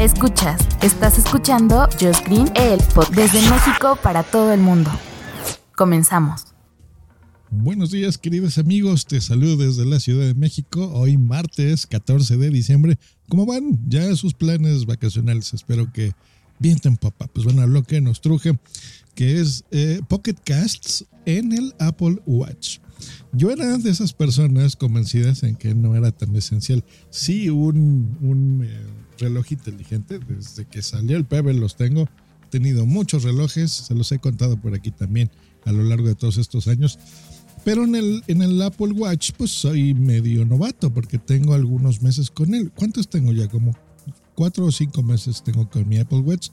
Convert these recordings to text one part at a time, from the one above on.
Escuchas, estás escuchando Just Green, el podcast desde México para todo el mundo. Comenzamos. Buenos días, queridos amigos. Te saludo desde la Ciudad de México. Hoy martes 14 de diciembre. ¿Cómo van? Ya sus planes vacacionales. Espero que vienten, papá. Pues bueno, lo que nos truje, que es eh, Pocket Casts en el Apple Watch. Yo era de esas personas convencidas en que no era tan esencial. Sí, un, eh, reloj inteligente. Desde que salió el Pebble los tengo. He tenido muchos relojes, se los he contado por aquí también a lo largo de todos estos años. Pero en el, en el Apple Watch, pues soy medio novato porque tengo algunos meses con él. ¿Cuántos tengo ya? Como cuatro o cinco meses tengo con mi Apple Watch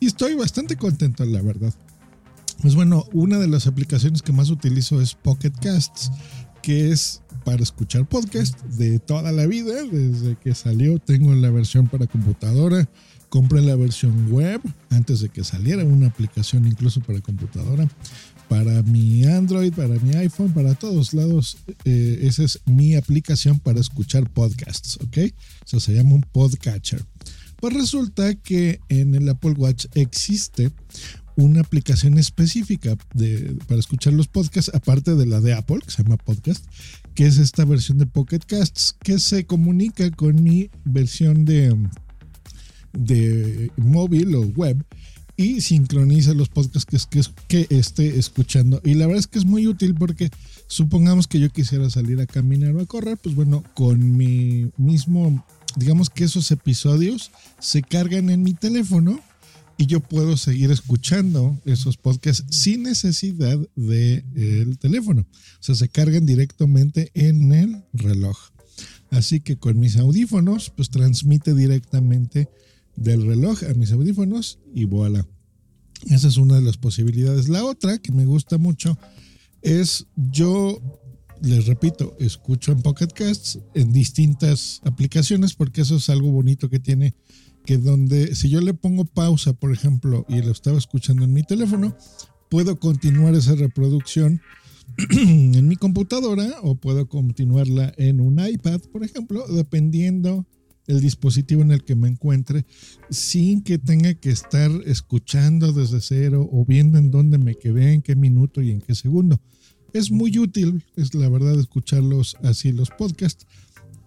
y estoy bastante contento, la verdad. Pues bueno, una de las aplicaciones que más utilizo es Pocket Casts, que es para escuchar podcast de toda la vida, desde que salió tengo la versión para computadora, compré la versión web antes de que saliera una aplicación incluso para computadora, para mi Android, para mi iPhone, para todos lados. Eh, esa es mi aplicación para escuchar podcasts, ¿ok? Eso se llama un podcatcher. Pues resulta que en el Apple Watch existe una aplicación específica de, para escuchar los podcasts, aparte de la de Apple, que se llama Podcast, que es esta versión de Pocket Casts, que se comunica con mi versión de, de móvil o web y sincroniza los podcasts que, que, que esté escuchando. Y la verdad es que es muy útil porque supongamos que yo quisiera salir a caminar o a correr, pues bueno, con mi mismo, digamos que esos episodios se cargan en mi teléfono y yo puedo seguir escuchando esos podcasts sin necesidad del el teléfono. O sea, se cargan directamente en el reloj. Así que con mis audífonos, pues transmite directamente del reloj a mis audífonos y voilà. Esa es una de las posibilidades. La otra que me gusta mucho es yo, les repito, escucho en Pocket Casts en distintas aplicaciones porque eso es algo bonito que tiene que donde si yo le pongo pausa, por ejemplo, y lo estaba escuchando en mi teléfono, puedo continuar esa reproducción en mi computadora o puedo continuarla en un iPad, por ejemplo, dependiendo el dispositivo en el que me encuentre, sin que tenga que estar escuchando desde cero o viendo en dónde me quedé, en qué minuto y en qué segundo. Es muy útil, es la verdad, escucharlos así los podcasts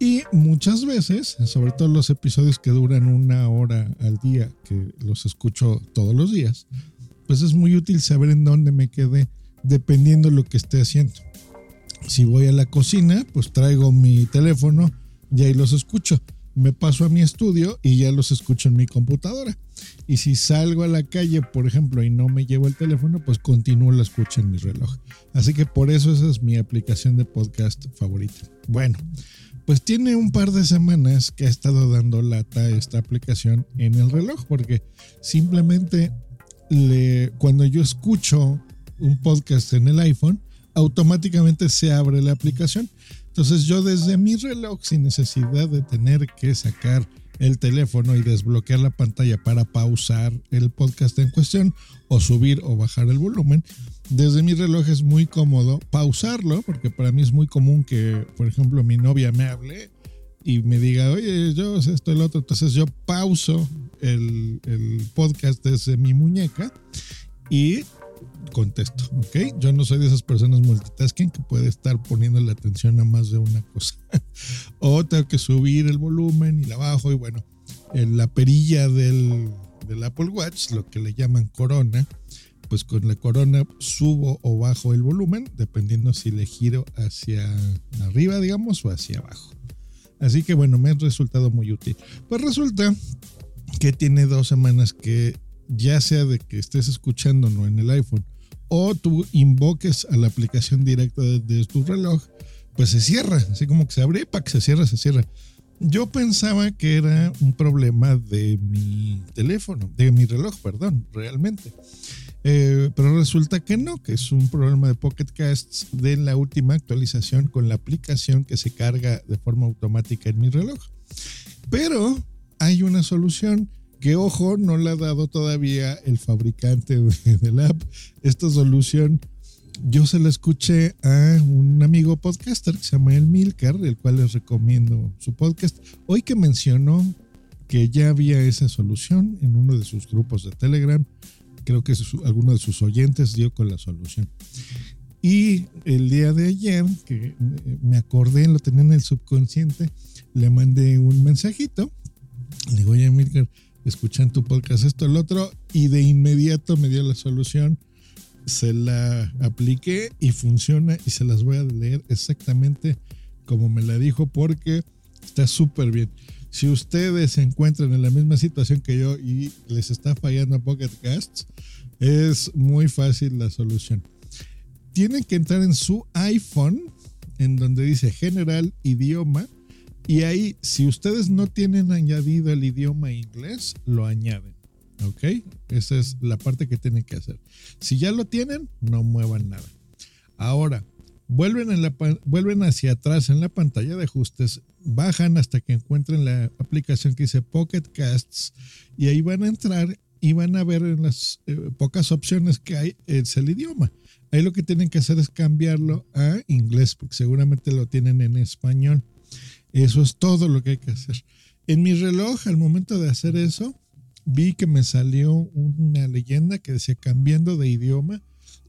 y muchas veces, sobre todo los episodios que duran una hora al día, que los escucho todos los días, pues es muy útil saber en dónde me quedé dependiendo de lo que esté haciendo. Si voy a la cocina, pues traigo mi teléfono y ahí los escucho. Me paso a mi estudio y ya los escucho en mi computadora. Y si salgo a la calle, por ejemplo, y no me llevo el teléfono, pues continúo la escucha en mi reloj. Así que por eso esa es mi aplicación de podcast favorita. Bueno, pues tiene un par de semanas que ha estado dando lata esta aplicación en el reloj, porque simplemente le, cuando yo escucho un podcast en el iPhone, automáticamente se abre la aplicación. Entonces yo desde mi reloj, sin necesidad de tener que sacar el teléfono y desbloquear la pantalla para pausar el podcast en cuestión o subir o bajar el volumen, desde mi reloj es muy cómodo pausarlo, porque para mí es muy común que, por ejemplo, mi novia me hable y me diga, oye, yo esto, el otro. Entonces yo pauso el, el podcast desde mi muñeca y contesto, ¿ok? Yo no soy de esas personas multitasking que puede estar poniendo la atención a más de una cosa. o tengo que subir el volumen y la bajo y bueno, en la perilla del, del Apple Watch, lo que le llaman corona, pues con la corona subo o bajo el volumen, dependiendo si le giro hacia arriba, digamos, o hacia abajo. Así que bueno, me ha resultado muy útil. Pues resulta que tiene dos semanas que ya sea de que estés escuchándolo en el iPhone o tú invoques a la aplicación directa de, tu reloj, pues se cierra, así como que se abre para que se cierra, se cierra. yo pensaba que era un problema de mi teléfono, de mi reloj, perdón, realmente. Eh, pero resulta que no, que es un problema de Pocket Casts de la última actualización con la aplicación que se carga de forma automática en mi reloj. Pero hay una solución que, ojo, no la ha dado todavía el fabricante del app. Esta solución yo se la escuché a un amigo podcaster que se llama El Milcar, el cual les recomiendo su podcast. Hoy que mencionó que ya había esa solución en uno de sus grupos de Telegram creo que alguno de sus oyentes dio con la solución. Y el día de ayer, que me acordé, lo tenía en el subconsciente, le mandé un mensajito. Le digo, oye, Milker, escuchan tu podcast, esto, el otro, y de inmediato me dio la solución. Se la apliqué y funciona y se las voy a leer exactamente como me la dijo porque está súper bien. Si ustedes se encuentran en la misma situación que yo y les está fallando Pocket Casts, es muy fácil la solución. Tienen que entrar en su iPhone, en donde dice general idioma, y ahí, si ustedes no tienen añadido el idioma inglés, lo añaden. ¿Ok? Esa es la parte que tienen que hacer. Si ya lo tienen, no muevan nada. Ahora, vuelven, hacia atrás en la pantalla de ajustes, bajan hasta que encuentren la aplicación que dice Pocket Casts y ahí van a entrar y van a ver en las eh, pocas opciones que hay es el idioma. Ahí lo que tienen que hacer es cambiarlo a inglés porque seguramente lo tienen en español. Eso es todo lo que hay que hacer. En mi reloj, al momento de hacer eso, vi que me salió una leyenda que decía cambiando de idioma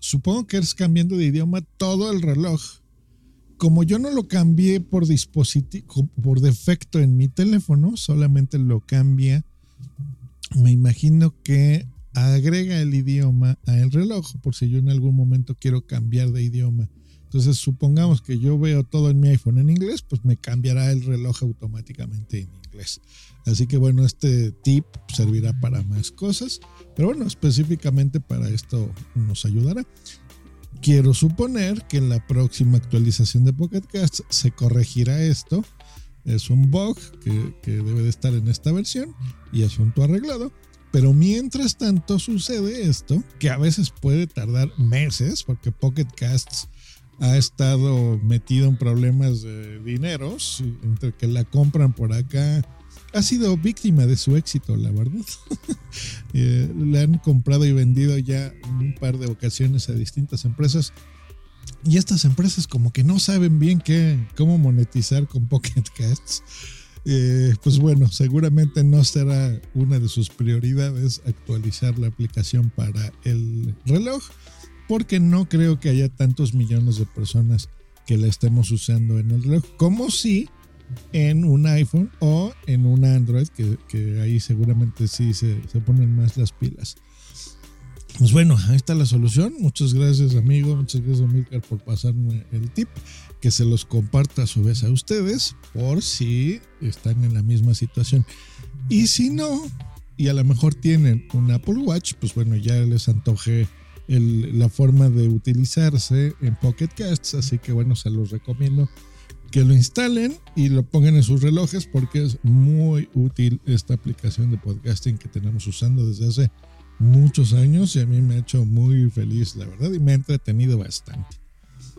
supongo que es cambiando de idioma todo el reloj. Como yo no lo cambié por dispositivo, por defecto en mi teléfono, solamente lo cambia, me imagino que agrega el idioma al reloj, por si yo en algún momento quiero cambiar de idioma. Entonces, supongamos que yo veo todo en mi iPhone en inglés, pues me cambiará el reloj automáticamente en inglés. Así que bueno, este tip servirá para más cosas. Pero bueno, específicamente para esto nos ayudará. Quiero suponer que en la próxima actualización de Pocket Cast se corregirá esto. Es un bug que, que debe de estar en esta versión y asunto arreglado. Pero mientras tanto sucede esto, que a veces puede tardar meses, porque Pocket Casts ha estado metido en problemas de dineros, entre que la compran por acá ha sido víctima de su éxito, la verdad. Eh, le han comprado y vendido ya un par de ocasiones a distintas empresas. Y estas empresas como que no saben bien qué, cómo monetizar con Pocket Casts. Eh, pues bueno, seguramente no será una de sus prioridades actualizar la aplicación para el reloj, porque no creo que haya tantos millones de personas que la estemos usando en el reloj, como si en un iPhone o en un Android, que, ahí seguramente sí se, ponen más las pilas. Pues bueno, ahí está la solución. Muchas gracias, amigo. Muchas gracias, Milcar, por pasarme el tip. Que se los comparta a su vez a ustedes, por si están en la misma situación. Y si no, y a lo mejor tienen un Apple Watch, pues bueno, ya les la forma de utilizarse en Pocket Casts. Así que bueno, se los recomiendo que lo instalen y lo pongan en sus relojes porque es muy útil esta aplicación de podcasting que tenemos usando desde hace muchos años y a mí me ha hecho muy feliz, la verdad, y me ha entretenido bastante.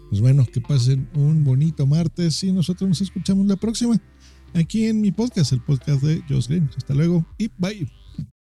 Pues bueno, que pasen un bonito martes y nosotros nos escuchamos la próxima aquí en mi podcast, el podcast de Josh Green. Hasta luego y bye.